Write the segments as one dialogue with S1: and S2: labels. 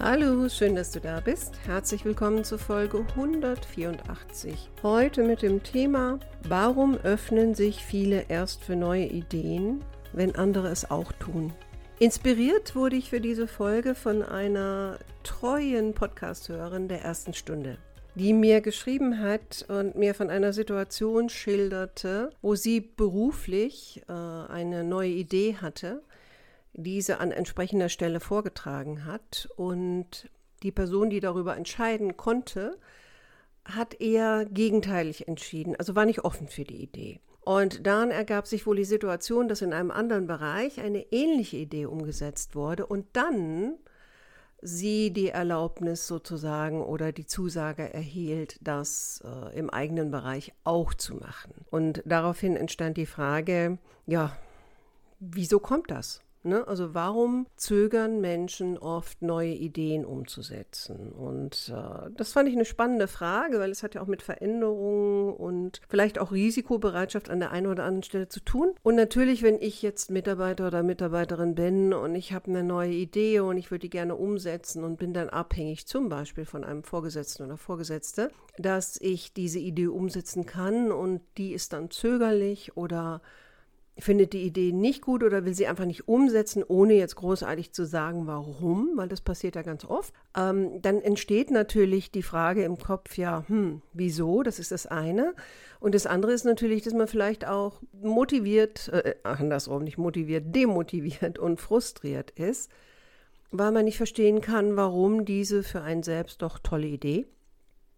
S1: Hallo, schön, dass du da bist. Herzlich willkommen zur Folge 184. Heute mit dem Thema, warum öffnen sich viele erst für neue Ideen, wenn andere es auch tun? Inspiriert wurde ich für diese Folge von einer treuen Podcast-Hörerin der ersten Stunde die mir geschrieben hat und mir von einer Situation schilderte, wo sie beruflich äh, eine neue Idee hatte diese an entsprechender Stelle vorgetragen hat. Und die Person, die darüber entscheiden konnte, hat eher gegenteilig entschieden, also war nicht offen für die Idee. Und dann ergab sich wohl die Situation, dass in einem anderen Bereich eine ähnliche Idee umgesetzt wurde und dann sie die Erlaubnis sozusagen oder die Zusage erhielt, das äh, im eigenen Bereich auch zu machen. Und daraufhin entstand die Frage, ja, wieso kommt das? Ne? Also warum zögern Menschen oft neue Ideen umzusetzen? Und äh, das fand ich eine spannende Frage, weil es hat ja auch mit Veränderungen und vielleicht auch Risikobereitschaft an der einen oder anderen Stelle zu tun. Und natürlich, wenn ich jetzt Mitarbeiter oder Mitarbeiterin bin und ich habe eine neue Idee und ich würde die gerne umsetzen und bin dann abhängig zum Beispiel von einem Vorgesetzten oder Vorgesetzte, dass ich diese Idee umsetzen kann und die ist dann zögerlich oder findet die Idee nicht gut oder will sie einfach nicht umsetzen, ohne jetzt großartig zu sagen, warum, weil das passiert ja ganz oft, ähm, dann entsteht natürlich die Frage im Kopf, ja, hm, wieso? Das ist das eine. Und das andere ist natürlich, dass man vielleicht auch motiviert, äh, andersrum, nicht motiviert, demotiviert und frustriert ist, weil man nicht verstehen kann, warum diese für einen selbst doch tolle Idee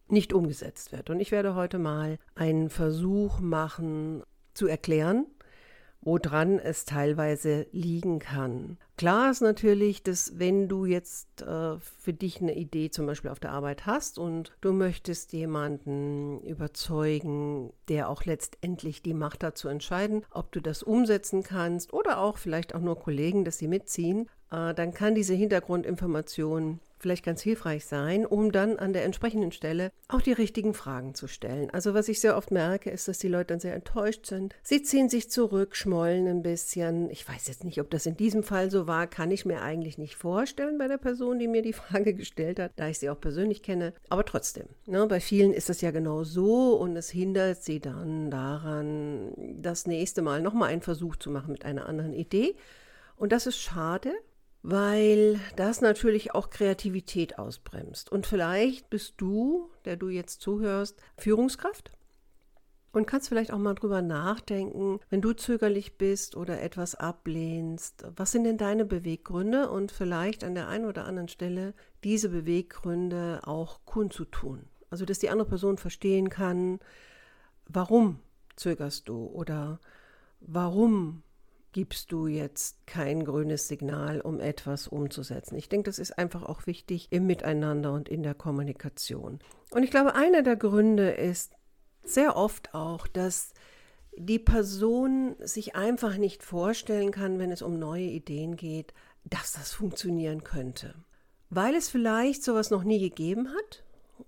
S1: nicht umgesetzt wird. Und ich werde heute mal einen Versuch machen zu erklären, woran es teilweise liegen kann. Klar ist natürlich, dass wenn du jetzt äh, für dich eine Idee zum Beispiel auf der Arbeit hast und du möchtest jemanden überzeugen, der auch letztendlich die Macht hat zu entscheiden, ob du das umsetzen kannst oder auch vielleicht auch nur Kollegen, dass sie mitziehen, äh, dann kann diese Hintergrundinformation vielleicht ganz hilfreich sein, um dann an der entsprechenden Stelle auch die richtigen Fragen zu stellen. Also was ich sehr oft merke, ist, dass die Leute dann sehr enttäuscht sind. Sie ziehen sich zurück, schmollen ein bisschen. Ich weiß jetzt nicht, ob das in diesem Fall so war, kann ich mir eigentlich nicht vorstellen bei der Person, die mir die Frage gestellt hat, da ich sie auch persönlich kenne. Aber trotzdem, ne, bei vielen ist das ja genau so und es hindert sie dann daran, das nächste Mal nochmal einen Versuch zu machen mit einer anderen Idee. Und das ist schade, weil das natürlich auch Kreativität ausbremst. Und vielleicht bist du, der du jetzt zuhörst, Führungskraft und kannst vielleicht auch mal drüber nachdenken, wenn du zögerlich bist oder etwas ablehnst, was sind denn deine Beweggründe und vielleicht an der einen oder anderen Stelle diese Beweggründe auch kundzutun. Also, dass die andere Person verstehen kann, warum zögerst du oder warum gibst du jetzt kein grünes Signal, um etwas umzusetzen. Ich denke, das ist einfach auch wichtig im Miteinander und in der Kommunikation. Und ich glaube, einer der Gründe ist sehr oft auch, dass die Person sich einfach nicht vorstellen kann, wenn es um neue Ideen geht, dass das funktionieren könnte. Weil es vielleicht sowas noch nie gegeben hat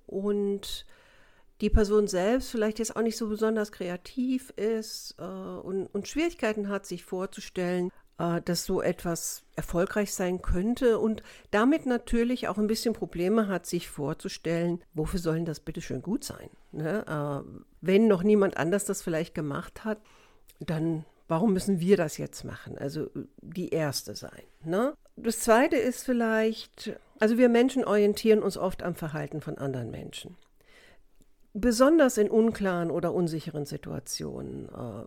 S1: und die Person selbst vielleicht jetzt auch nicht so besonders kreativ ist äh, und, und, Schwierigkeiten hat, sich vorzustellen, äh, dass so etwas erfolgreich sein könnte und damit natürlich auch ein bisschen Probleme hat, sich vorzustellen, wofür sollen das bitte schön gut sein? Ne? Äh, wenn noch niemand anders das vielleicht gemacht hat, dann warum müssen wir das jetzt machen? Also die erste sein. Ne? Das zweite ist vielleicht, also wir Menschen orientieren uns oft am Verhalten von anderen Menschen besonders in unklaren oder unsicheren Situationen. Ähm,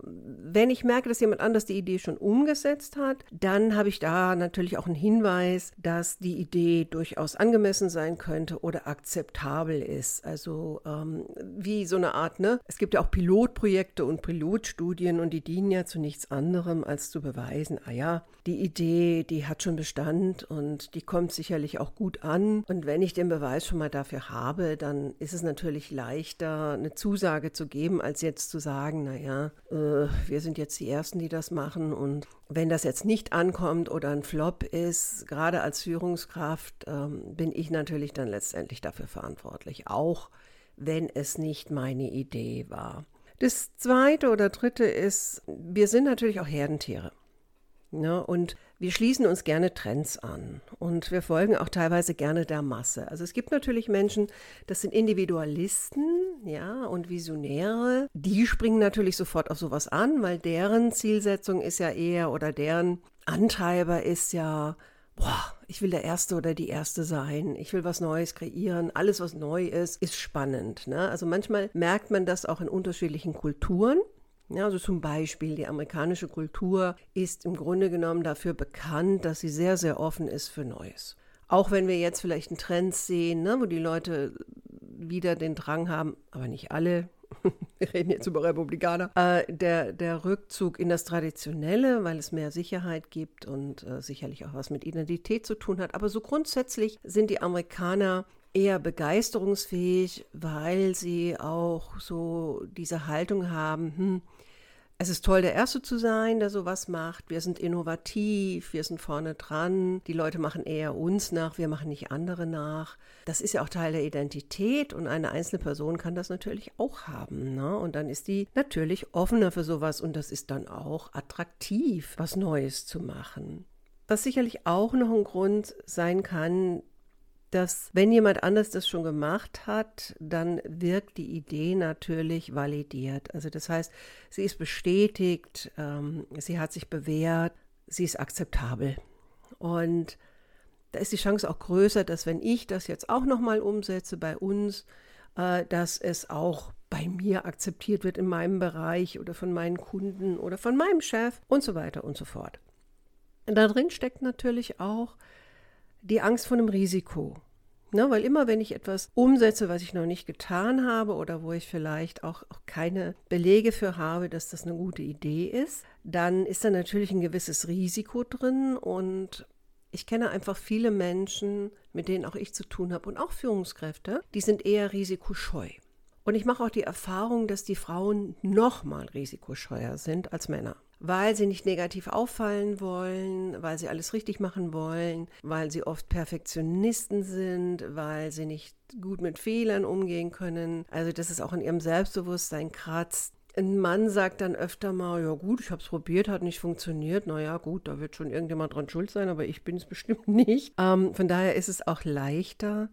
S1: wenn ich merke, dass jemand anders die Idee schon umgesetzt hat, dann habe ich da natürlich auch einen Hinweis, dass die Idee durchaus angemessen sein könnte oder akzeptabel ist. Also ähm, wie so eine Art, ne? Es gibt ja auch Pilotprojekte und Pilotstudien und die dienen ja zu nichts anderem, als zu beweisen, ah ja, die Idee, die hat schon Bestand und die kommt sicherlich auch gut an. Und wenn ich den Beweis schon mal dafür habe, dann ist es natürlich leicht, leichter, eine Zusage zu geben, als jetzt zu sagen, naja, äh, wir sind jetzt die Ersten, die das machen. Und wenn das jetzt nicht ankommt oder ein Flop ist, gerade als Führungskraft, ähm, bin ich natürlich dann letztendlich dafür verantwortlich, auch wenn es nicht meine Idee war. Das zweite oder dritte ist, wir sind natürlich auch Herdentiere. Ja, und wir schließen uns gerne Trends an und wir folgen auch teilweise gerne der Masse. Also es gibt natürlich Menschen, das sind Individualisten, ja, und Visionäre. Die springen natürlich sofort auf sowas an, weil deren Zielsetzung ist ja eher oder deren Antreiber ist ja, boah, ich will der Erste oder die Erste sein, ich will was Neues kreieren, alles, was neu ist, ist spannend. Ne? Also manchmal merkt man das auch in unterschiedlichen Kulturen. Ja, also zum Beispiel die amerikanische Kultur ist im Grunde genommen dafür bekannt, dass sie sehr, sehr offen ist für Neues. Auch wenn wir jetzt vielleicht einen Trend sehen, ne, wo die Leute wieder den Drang haben, aber nicht alle, wir reden jetzt über Republikaner, äh, der, der Rückzug in das Traditionelle, weil es mehr Sicherheit gibt und äh, sicherlich auch was mit Identität zu tun hat. Aber so grundsätzlich sind die Amerikaner eher begeisterungsfähig, weil sie auch so diese Haltung haben, hm, es ist toll, der Erste zu sein, der sowas macht. Wir sind innovativ, wir sind vorne dran. Die Leute machen eher uns nach, wir machen nicht andere nach. Das ist ja auch Teil der Identität und eine einzelne Person kann das natürlich auch haben. Ne? Und dann ist die natürlich offener für sowas und das ist dann auch attraktiv, was Neues zu machen. Was sicherlich auch noch ein Grund sein kann, dass wenn jemand anders das schon gemacht hat, dann wirkt die Idee natürlich validiert. Also das heißt, sie ist bestätigt, ähm, sie hat sich bewährt, sie ist akzeptabel. Und da ist die Chance auch größer, dass wenn ich das jetzt auch nochmal umsetze bei uns, äh, dass es auch bei mir akzeptiert wird in meinem Bereich oder von meinen Kunden oder von meinem Chef und so weiter und so fort. Und da drin steckt natürlich auch die Angst vor einem Risiko. Ne, weil immer, wenn ich etwas umsetze, was ich noch nicht getan habe oder wo ich vielleicht auch, auch keine Belege für habe, dass das eine gute Idee ist, dann ist da natürlich ein gewisses Risiko drin und ich kenne einfach viele Menschen, mit denen auch ich zu tun habe und auch Führungskräfte, die sind eher risikoscheu. Und ich mache auch die Erfahrung, dass die Frauen noch mal risikoscheuer sind als Männer weil sie nicht negativ auffallen wollen, weil sie alles richtig machen wollen, weil sie oft Perfektionisten sind, weil sie nicht gut mit Fehlern umgehen können. Also dass es auch in ihrem Selbstbewusstsein kratzt. Ein Mann sagt dann öfter mal, ja gut, ich habe es probiert, hat nicht funktioniert. Naja gut, da wird schon irgendjemand dran schuld sein, aber ich bin es bestimmt nicht. Ähm, von daher ist es auch leichter,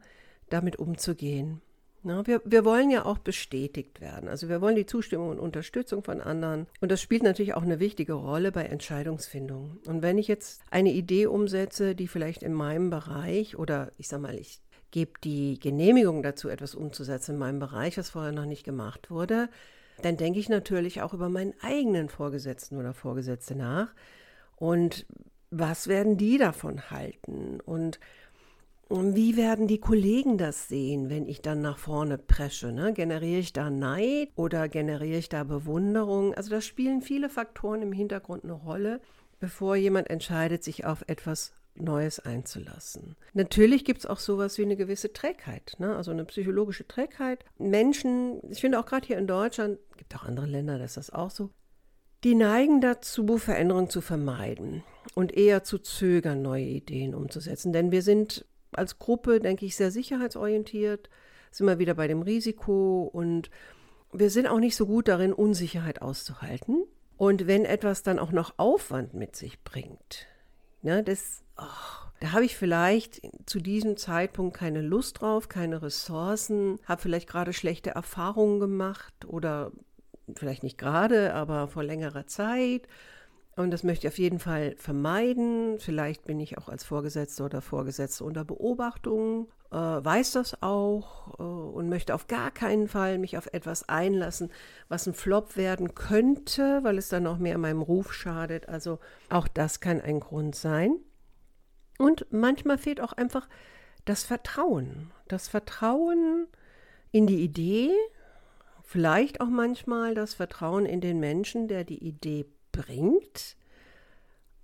S1: damit umzugehen. Na, wir, wir wollen ja auch bestätigt werden. Also wir wollen die Zustimmung und Unterstützung von anderen. Und das spielt natürlich auch eine wichtige Rolle bei Entscheidungsfindung. Und wenn ich jetzt eine Idee umsetze, die vielleicht in meinem Bereich oder ich sage mal, ich gebe die Genehmigung dazu, etwas umzusetzen in meinem Bereich, was vorher noch nicht gemacht wurde, dann denke ich natürlich auch über meinen eigenen Vorgesetzten oder Vorgesetzte nach. Und was werden die davon halten? Und wie werden die Kollegen das sehen, wenn ich dann nach vorne presche? Ne? Generiere ich da Neid oder generiere ich da Bewunderung? Also da spielen viele Faktoren im Hintergrund eine Rolle, bevor jemand entscheidet, sich auf etwas Neues einzulassen. Natürlich gibt es auch sowas wie eine gewisse Trägheit, ne? also eine psychologische Trägheit. Menschen, ich finde auch gerade hier in Deutschland, gibt auch andere Länder, da ist das auch so, die neigen dazu, Veränderungen zu vermeiden und eher zu zögern, neue Ideen umzusetzen. Denn wir sind als Gruppe, denke ich, sehr sicherheitsorientiert, sind wir wieder bei dem Risiko und wir sind auch nicht so gut darin, Unsicherheit auszuhalten. Und wenn etwas dann auch noch Aufwand mit sich bringt, ne, das, oh, da habe ich vielleicht zu diesem Zeitpunkt keine Lust drauf, keine Ressourcen, habe vielleicht gerade schlechte Erfahrungen gemacht oder vielleicht nicht gerade, aber vor längerer Zeit und das möchte ich auf jeden Fall vermeiden. Vielleicht bin ich auch als Vorgesetzte oder Vorgesetzte unter Beobachtung, äh, weiß das auch äh, und möchte auf gar keinen Fall mich auf etwas einlassen, was ein Flop werden könnte, weil es dann noch mehr meinem Ruf schadet. Also auch das kann ein Grund sein. Und manchmal fehlt auch einfach das Vertrauen. Das Vertrauen in die Idee, vielleicht auch manchmal das Vertrauen in den Menschen, der die Idee bringt.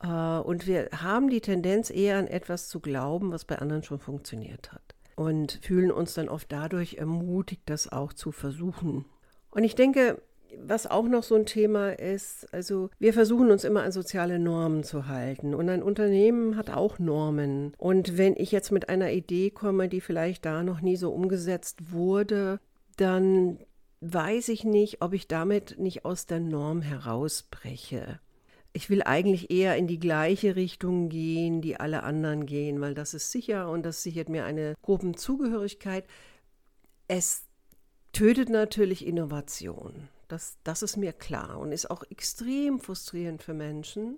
S1: Äh, und wir haben die Tendenz eher an etwas zu glauben, was bei anderen schon funktioniert hat. und fühlen uns dann oft dadurch ermutigt, das auch zu versuchen. Und ich denke, was auch noch so ein Thema ist, also wir versuchen uns immer an soziale Normen zu halten und ein Unternehmen hat auch Normen. Und wenn ich jetzt mit einer Idee komme, die vielleicht da noch nie so umgesetzt wurde, dann weiß ich nicht, ob ich damit nicht aus der Norm herausbreche. Ich will eigentlich eher in die gleiche Richtung gehen, die alle anderen gehen, weil das ist sicher und das sichert mir eine Gruppenzugehörigkeit. Es tötet natürlich Innovation. Das, das ist mir klar und ist auch extrem frustrierend für Menschen,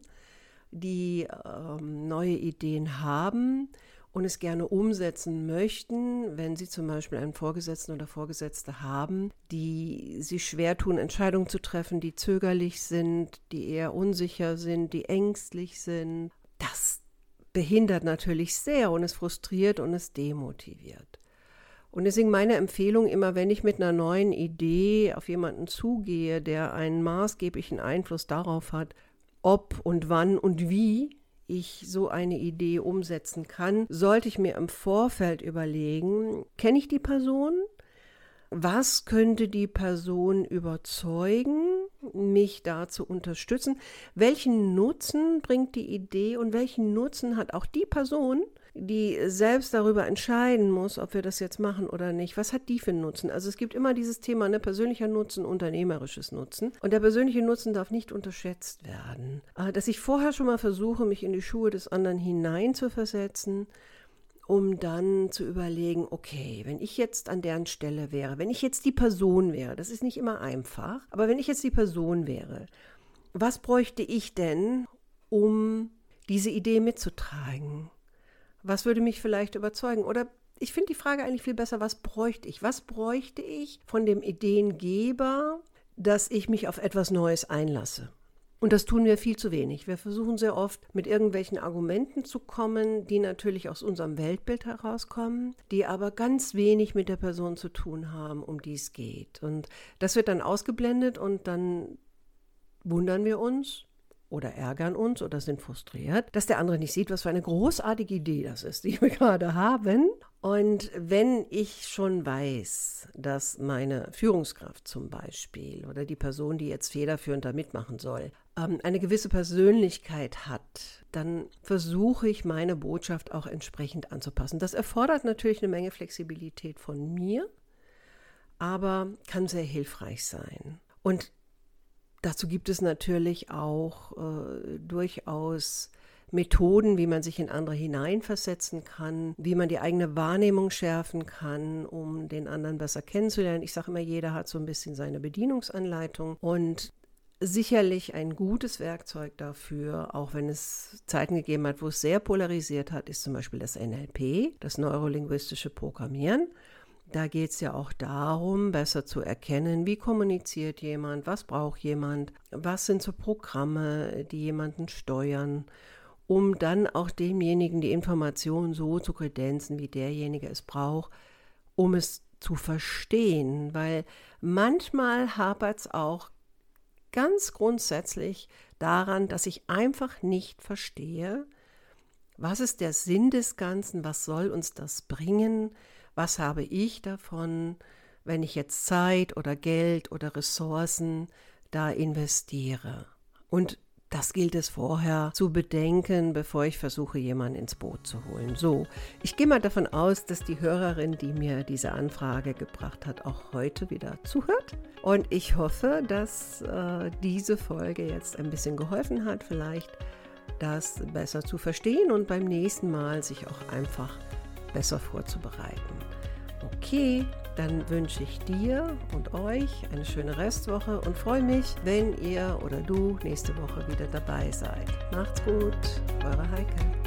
S1: die ähm, neue Ideen haben und es gerne umsetzen möchten, wenn sie zum Beispiel einen Vorgesetzten oder Vorgesetzte haben, die sich schwer tun, Entscheidungen zu treffen, die zögerlich sind, die eher unsicher sind, die ängstlich sind. Das behindert natürlich sehr und es frustriert und es demotiviert. Und deswegen meine Empfehlung immer, wenn ich mit einer neuen Idee auf jemanden zugehe, der einen maßgeblichen Einfluss darauf hat, ob und wann und wie ich so eine Idee umsetzen kann, sollte ich mir im Vorfeld überlegen, kenne ich die Person? Was könnte die Person überzeugen, mich da zu unterstützen? Welchen Nutzen bringt die Idee und welchen Nutzen hat auch die Person, die selbst darüber entscheiden muss, ob wir das jetzt machen oder nicht. Was hat die für einen Nutzen? Also es gibt immer dieses Thema, ne, persönlicher Nutzen, unternehmerisches Nutzen. Und der persönliche Nutzen darf nicht unterschätzt werden. Äh, dass ich vorher schon mal versuche, mich in die Schuhe des anderen hineinzuversetzen, um dann zu überlegen, okay, wenn ich jetzt an deren Stelle wäre, wenn ich jetzt die Person wäre, das ist nicht immer einfach, aber wenn ich jetzt die Person wäre, was bräuchte ich denn, um diese Idee mitzutragen? Was würde mich vielleicht überzeugen? Oder ich finde die Frage eigentlich viel besser, was bräuchte ich? Was bräuchte ich von dem Ideengeber, dass ich mich auf etwas Neues einlasse? Und das tun wir viel zu wenig. Wir versuchen sehr oft mit irgendwelchen Argumenten zu kommen, die natürlich aus unserem Weltbild herauskommen, die aber ganz wenig mit der Person zu tun haben, um die es geht. Und das wird dann ausgeblendet und dann wundern wir uns, oder ärgern uns oder sind frustriert, dass der andere nicht sieht, was für eine großartige Idee das ist, die wir gerade haben. Und wenn ich schon weiß, dass meine Führungskraft zum Beispiel oder die Person, die jetzt federführend da mitmachen soll, ähm, eine gewisse Persönlichkeit hat, dann versuche ich meine Botschaft auch entsprechend anzupassen. Das erfordert natürlich eine Menge Flexibilität von mir, aber kann sehr hilfreich sein. Und Dazu gibt es natürlich auch äh, durchaus Methoden, wie man sich in andere hineinversetzen kann, wie man die eigene Wahrnehmung schärfen kann, um den anderen besser kennenzulernen. Ich sage immer, jeder hat so ein bisschen seine Bedienungsanleitung und sicherlich ein gutes Werkzeug dafür, auch wenn es Zeiten gegeben hat, wo es sehr polarisiert hat, ist zum Beispiel das NLP, das neurolinguistische Programmieren. Da geht es ja auch darum, besser zu erkennen, wie kommuniziert jemand, was braucht jemand, was sind so Programme, die jemanden steuern, um dann auch demjenigen die Information so zu kredenzen, wie derjenige es braucht, um es zu verstehen. Weil manchmal hapert es auch ganz grundsätzlich daran, dass ich einfach nicht verstehe, was ist der Sinn des Ganzen, was soll uns das bringen, was habe ich davon, wenn ich jetzt Zeit oder Geld oder Ressourcen da investiere. Und das gilt es vorher zu bedenken, bevor ich versuche, jemanden ins Boot zu holen. So, ich gehe mal davon aus, dass die Hörerin, die mir diese Anfrage gebracht hat, auch heute wieder zuhört. Und ich hoffe, dass äh, diese Folge jetzt ein bisschen geholfen hat, vielleicht das besser zu verstehen und beim nächsten Mal sich auch einfach besser vorzubereiten. Okay, dann wünsche ich dir und euch eine schöne Restwoche und freue mich, wenn ihr oder du nächste Woche wieder dabei seid. Macht's gut, eure Heike.